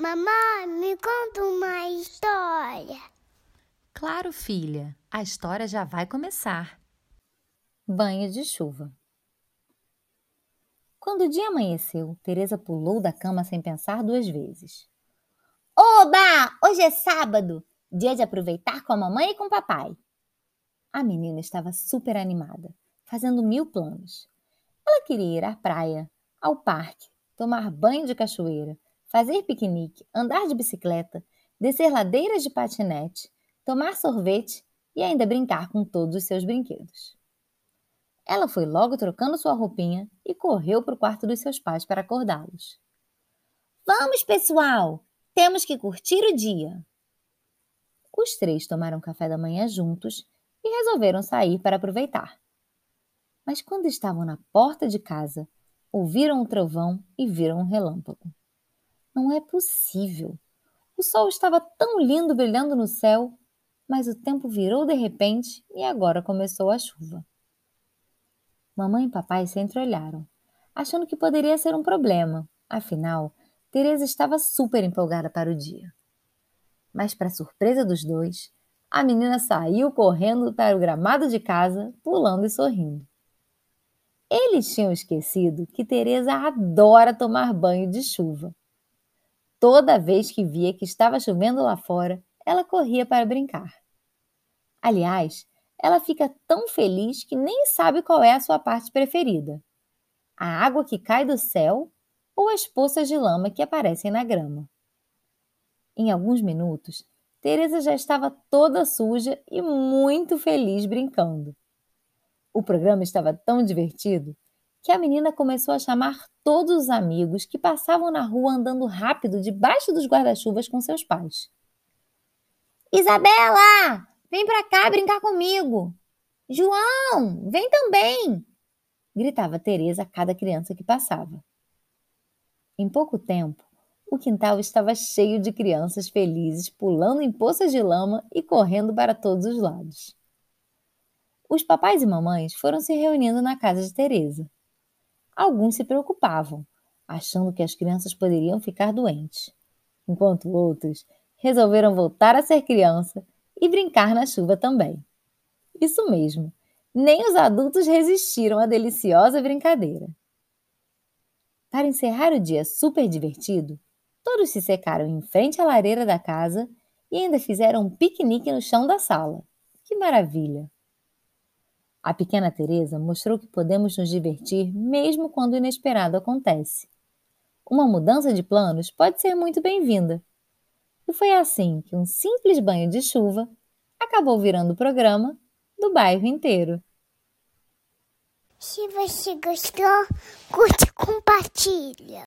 Mamãe, me conta uma história. Claro, filha, a história já vai começar. Banho de chuva. Quando o dia amanheceu, Teresa pulou da cama sem pensar duas vezes. Oba! Hoje é sábado, dia de aproveitar com a mamãe e com o papai. A menina estava super animada, fazendo mil planos. Ela queria ir à praia, ao parque, tomar banho de cachoeira, fazer piquenique, andar de bicicleta, descer ladeiras de patinete, tomar sorvete e ainda brincar com todos os seus brinquedos. Ela foi logo trocando sua roupinha e correu para o quarto dos seus pais para acordá-los. Vamos, pessoal! Temos que curtir o dia! Os três tomaram café da manhã juntos e resolveram sair para aproveitar. Mas quando estavam na porta de casa, ouviram um trovão e viram um relâmpago. Não é possível! O sol estava tão lindo brilhando no céu, mas o tempo virou de repente e agora começou a chuva. Mamãe e papai se entreolharam, achando que poderia ser um problema. Afinal, Teresa estava super empolgada para o dia. Mas, para surpresa dos dois, a menina saiu correndo para o gramado de casa, pulando e sorrindo. Eles tinham esquecido que Teresa adora tomar banho de chuva. Toda vez que via que estava chovendo lá fora, ela corria para brincar. Aliás, ela fica tão feliz que nem sabe qual é a sua parte preferida: a água que cai do céu ou as poças de lama que aparecem na grama. Em alguns minutos, Teresa já estava toda suja e muito feliz brincando. O programa estava tão divertido que a menina começou a chamar todos os amigos que passavam na rua andando rápido debaixo dos guarda-chuvas com seus pais. Isabela, vem para cá brincar comigo. João, vem também, gritava Teresa a cada criança que passava. Em pouco tempo, o quintal estava cheio de crianças felizes pulando em poças de lama e correndo para todos os lados. Os papais e mamães foram se reunindo na casa de Teresa. Alguns se preocupavam, achando que as crianças poderiam ficar doentes, enquanto outros resolveram voltar a ser criança e brincar na chuva também. Isso mesmo, nem os adultos resistiram à deliciosa brincadeira. Para encerrar o dia super divertido, todos se secaram em frente à lareira da casa e ainda fizeram um piquenique no chão da sala. Que maravilha! A pequena Teresa mostrou que podemos nos divertir mesmo quando o inesperado acontece. Uma mudança de planos pode ser muito bem-vinda. E foi assim que um simples banho de chuva acabou virando o programa do bairro inteiro. Se você gostou, curte e compartilha.